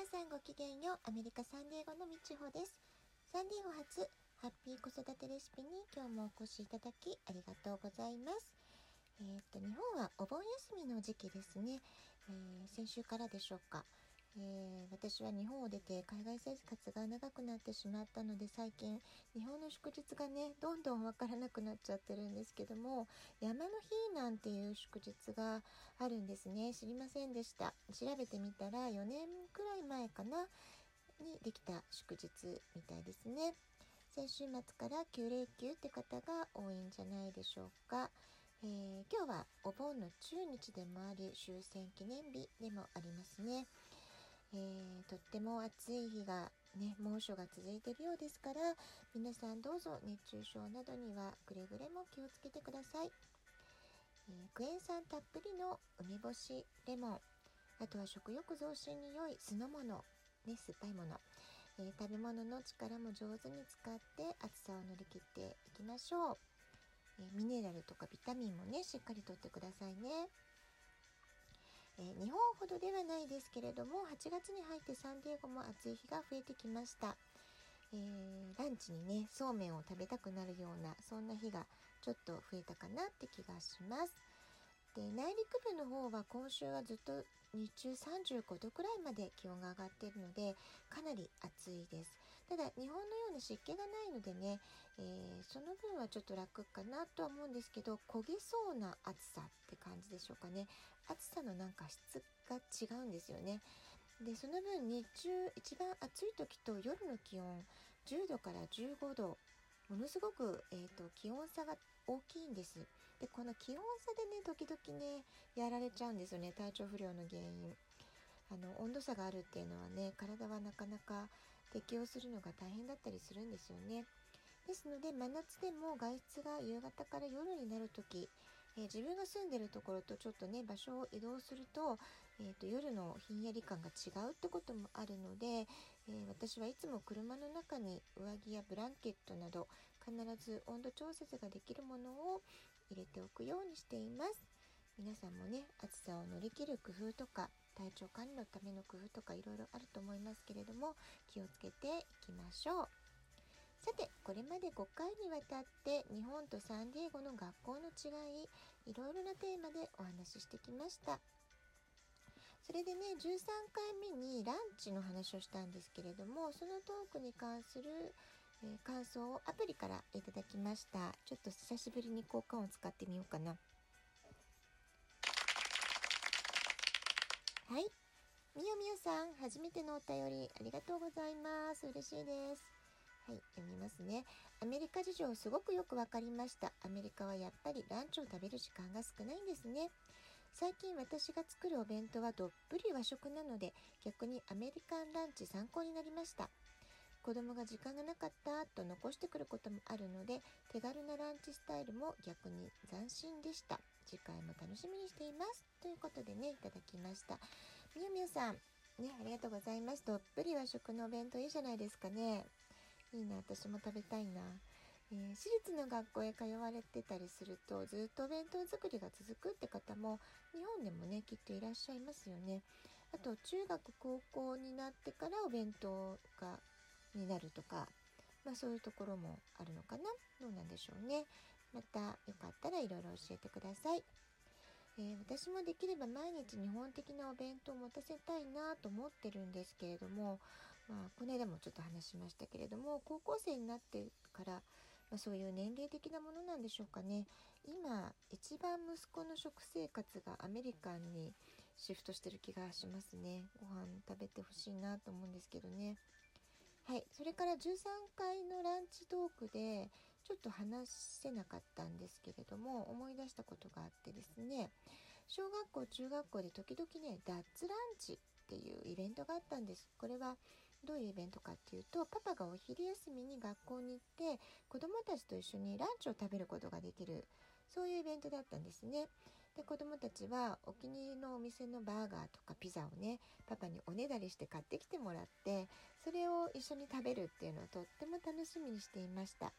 皆さんごきげんよう。アメリカサンディエゴのみちほです。サンディエゴ初ハッピー子育てレシピに今日もお越しいただきありがとうございます。えー、っと、日本はお盆休みの時期ですね。えー、先週からでしょうか。えー、私は日本を出て海外生活が長くなってしまったので最近日本の祝日がねどんどんわからなくなっちゃってるんですけども山の日なんていう祝日があるんですね。知りませんでした。調べてみたら4年くらい前かなにできた祝日みたいですね。先週末から9連休って方が多いんじゃないでしょうか。えー、今日はお盆の中日でもあり終戦記念日でもありますね。えー、とっても暑い日がね猛暑が続いているようですから皆さんどうぞ熱中症などにはくれぐれも気をつけてください、えー、クエン酸たっぷりの梅干しレモンあとは食欲増進に良い酢の物ね酸っぱいもの、えー、食べ物の力も上手に使って暑さを乗り切っていきましょう、えミネラルとかビタミンもねしっかりとってくださいね。えー、日本ほどではないですけれども8月に入ってサンディエゴも暑い日が増えてきました、えー、ランチにねそうめんを食べたくなるようなそんな日がちょっと増えたかなって気がします。で内陸部の方は今週はずっと日中35度くらいまで気温が上がっているのでかなり暑いです。ただ日本のような湿気がないのでね、えー、その分はちょっと楽かなとは思うんですけど焦げそうな暑さって感じでしょうかね暑さのなんか質が違うんですよねでその分日中一番暑い時と夜の気温10度から15度ものすごく、えーと、気温差が大きいんです。でこの気温差でね時々ねやられちゃうんですよね体調不良の原因。あの温度差があるっていうのはね体はなかなか適応するのが大変だったりするんですよね。ですので真夏でも外出が夕方から夜になる時えー、自分が住んでるところとちょっとね場所を移動すると,、えーと、夜のひんやり感が違うってこともあるので、えー、私はいつも車の中に上着やブランケットなど必ず温度調節ができるものを入れておくようにしています。皆さんもね暑さを乗り切る工夫とか体調管理のための工夫とかいろいろあると思いますけれども気をつけていきましょう。さてこれまで5回にわたって日本とサンディエゴの学校の違いいろいろなテーマでお話ししてきました。それでね13回目にランチの話をしたんですけれどもそのトークに関する、えー、感想をアプリからいただきました。ちょっと久しぶりに交換を使ってみようかな。はいみよみよさん初めてのお便りありがとうございます嬉しいですはい、読みますね。アメリカ事情すごくよくわかりました。アメリカはやっぱりランチを食べる時間が少ないんですね。最近私が作るお弁当はどっぷり和食なので逆にアメリカンランチ参考になりました。子供が時間がなかったと残してくることもあるので手軽なランチスタイルも逆に斬新でした。次回も楽しみにしています。ということでね、いただきました。みよみよさん、ね、ありがとうございます。どっぷり和食のお弁当いいじゃないですかね。いいな私も食べたいな、えー、私立の学校へ通われてたりするとずっとお弁当作りが続くって方も日本でもねきっといらっしゃいますよねあと中学高校になってからお弁当がになるとかまあそういうところもあるのかな。どうなんでしょうね。またよかったらいろいろ教えてください。えー、私もできれば毎日日本的なお弁当を持たせたいなと思ってるんですけれども、まあ、この間もちょっと話しましたけれども高校生になってから、まあ、そういう年齢的なものなんでしょうかね。今一番息子の食生活がアメリカンにシフトしてる気がしますね。ご飯食べてほしいなと思うんですけどね。はい、それから13回のランチトークでちょっと話せなかったんですけれども思い出したことがあってですね小学校中学校で時々ねダッツランチっていうイベントがあったんですこれはどういうイベントかっていうとパパがお昼休みに学校に行って子どもたちと一緒にランチを食べることができるそういうイベントだったんですね。で子供たちはお気に入りのお店のバーガーとかピザをねパパにおねだりして買ってきてもらってそれを一緒に食べるっていうのをとっても楽しみにしていました。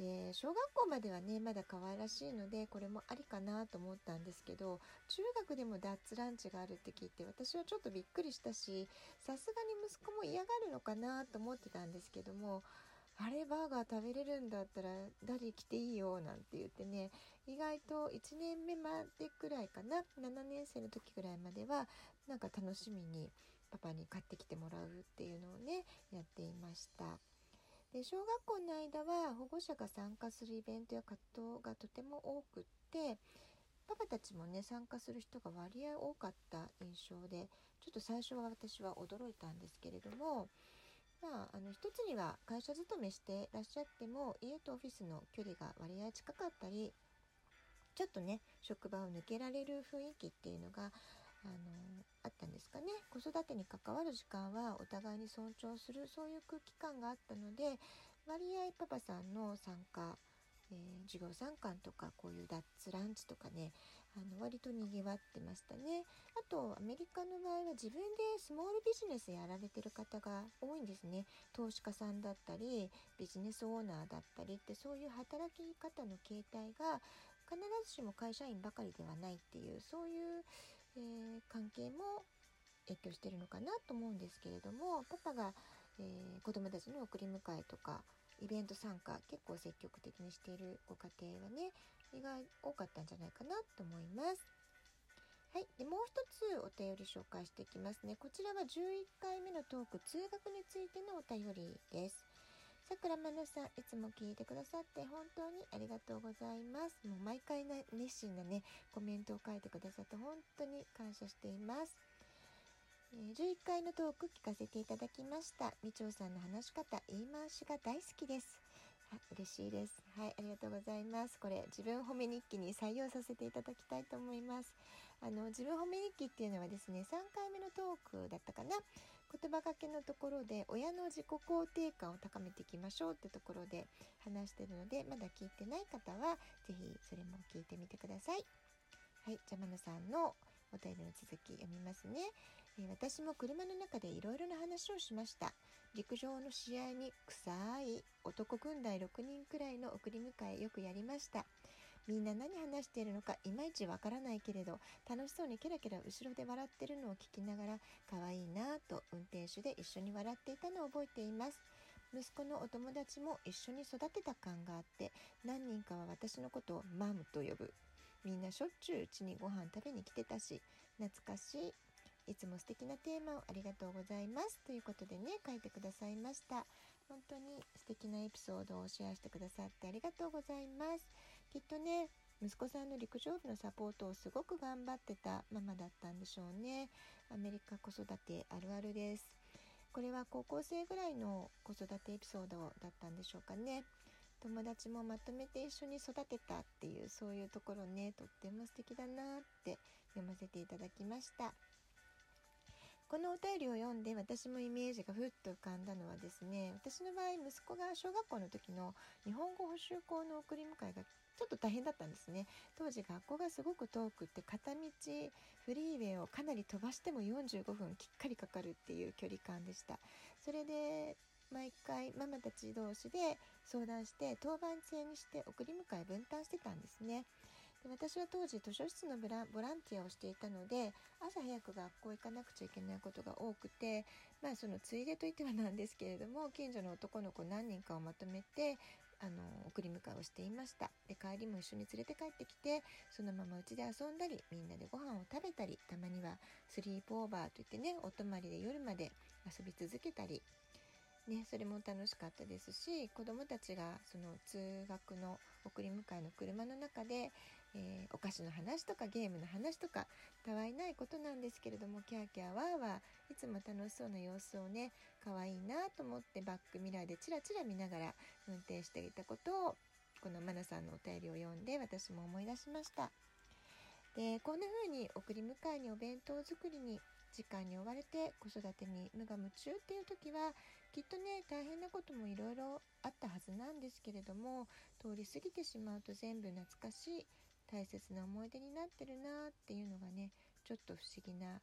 で小学校まではねまだ可愛らしいのでこれもありかなと思ったんですけど中学でもダッツランチがあるって聞いて私はちょっとびっくりしたしさすがに息子も嫌がるのかなと思ってたんですけどもあれバーガー食べれるんだったら daddy 来ていいよなんて言ってね意外と1年目までくらいかな7年生の時ぐらいまではなんか楽しみにパパに買ってきてもらうっていうのをねやっていました。で小学校の間は保護者が参加するイベントや活動がとても多くってパパたちもね参加する人が割合多かった印象でちょっと最初は私は驚いたんですけれどもまあ、あの一つには会社勤めしてらっしゃっても家とオフィスの距離が割合近かったりちょっとね職場を抜けられる雰囲気っていうのがあのあったんですかね。子育てに関わる時間はお互いに尊重するそういう空気感があったので割合パパさんの参加えー、授業参観とかこういうダッツランチとかねあの割とにぎわってましたね。あとアメリカの場合は自分でスモールビジネスやられてる方が多いんですね。投資家さんだったりビジネスオーナーだったりってそういう働き方の形態が必ずしも会社員ばかりではないっていうそういう、えー、関係も影響してるのかなと思うんですけれどもパパが、えー、子供たちの送り迎えとかイベント参加結構積極的にしているご家庭はね意外多かったんじゃないかなと思います。はい、でもう一つお便り紹介していきますね。こちらは11回目のトーク通学についてのお便りです。さくらまなさん、いつも聞いてくださって本当にありがとうございます。もう毎回な熱心なね、コメントを書いてくださって本当に感謝しています。えー、11回のトーク聞かせていただきました。みちょうさんの話し方、言い回しが大好きです。嬉しいです。はい、ありがとうございます。これ、自分褒め日記に採用させていただきたいと思います。あの、自分褒め日記っていうのはですね、3回目のトークだったかな。言葉がけのところで、親の自己肯定感を高めていきましょうってところで話してるので、まだ聞いてない方は、是非それも聞いてみてください。はい、じゃまのさんのお便りの続き読みますね。私も車の中でいろいろな話をしました。陸上の試合に臭い男軍団6人くらいの送り迎えよくやりました。みんな何話しているのかいまいちわからないけれど楽しそうにケラケラ後ろで笑ってるのを聞きながら可愛いなぁと運転手で一緒に笑っていたのを覚えています。息子のお友達も一緒に育てた感があって何人かは私のことをマムと呼ぶみんなしょっちゅううちにご飯食べに来てたし懐かしいいつも素敵なテーマをありがとうございます。ということでね書いてくださいました。本当に素敵なエピソードをシェアしてくださってありがとうございます。きっとね息子さんの陸上部のサポートをすごく頑張ってたママだったんでしょうね。アメリカ子育てあるあるです。これは高校生ぐらいの子育てエピソードだったんでしょうかね。友達もまとめて一緒に育てたっていうそういうところねとっても素敵だなって読ませていただきました。このお便りを読んで私もイメージがふっと浮かんだのはですね私の場合息子が小学校の時の日本語補習校の送り迎えがちょっと大変だったんですね当時学校がすごく遠くって片道フリーウェイをかなり飛ばしても45分きっかりかかるっていう距離感でしたそれで毎回ママたち同士で相談して当番制にして送り迎え分担してたんですね。で私は当時図書室のボランティアをしていたので朝早く学校行かなくちゃいけないことが多くてまあそのついでといってはなんですけれども近所の男の子何人かをまとめてあの送り迎えをしていました。で帰りも一緒に連れて帰ってきてそのまま家で遊んだりみんなでご飯を食べたりたまにはスリープオーバーといってねお泊まりで夜まで遊び続けたり。ね、それも楽しかったですし子どもたちがその通学の送り迎えの車の中で、えー、お菓子の話とかゲームの話とかたわいないことなんですけれどもキャーキャーワーワーいつも楽しそうな様子をね可愛いなと思ってバックミラーでチラチラ見ながら運転していたことをこのマナさんのお便りを読んで私も思い出しました。でこんな風に送り迎えにお弁当作りに時間に追われて子育てに無我夢中っていう時はきっとね大変なこともいろいろあったはずなんですけれども通り過ぎてしまうと全部懐かしい大切な思い出になってるなっていうのがねちょっと不思議な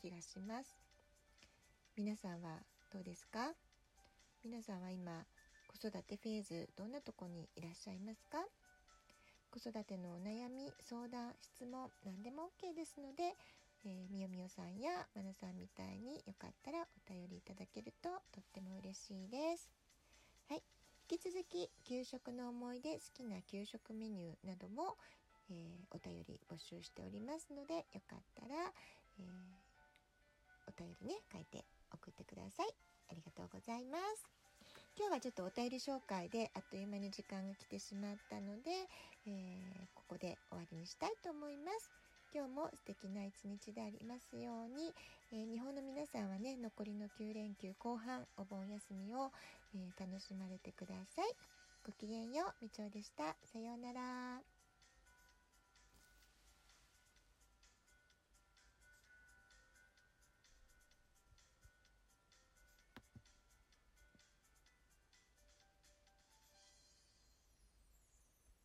気がします。皆さんはどうですか？皆さんは今子育てフェーズどんなとこにいらっしゃいますか？子育てのお悩み相談質問何でも OK ですので、えー、みよみよさんやまなさんみたいによかったらお便りいただけるととっても嬉しいです。はい。引き続き給食の思い出好きな給食メニューなども、えー、お便り募集しておりますのでよかったら、えー、お便りね書いて送ってくださいありがとうございます今日はちょっとお便り紹介であっという間に時間が来てしまったので、えー、ここで終わりにしたいと思います。今日も素敵な一日でありますように、えー、日本の皆さんはね残りの9連休後半お盆休みを、えー、楽しまれてください。ごきげんようみちおでした。さようなら。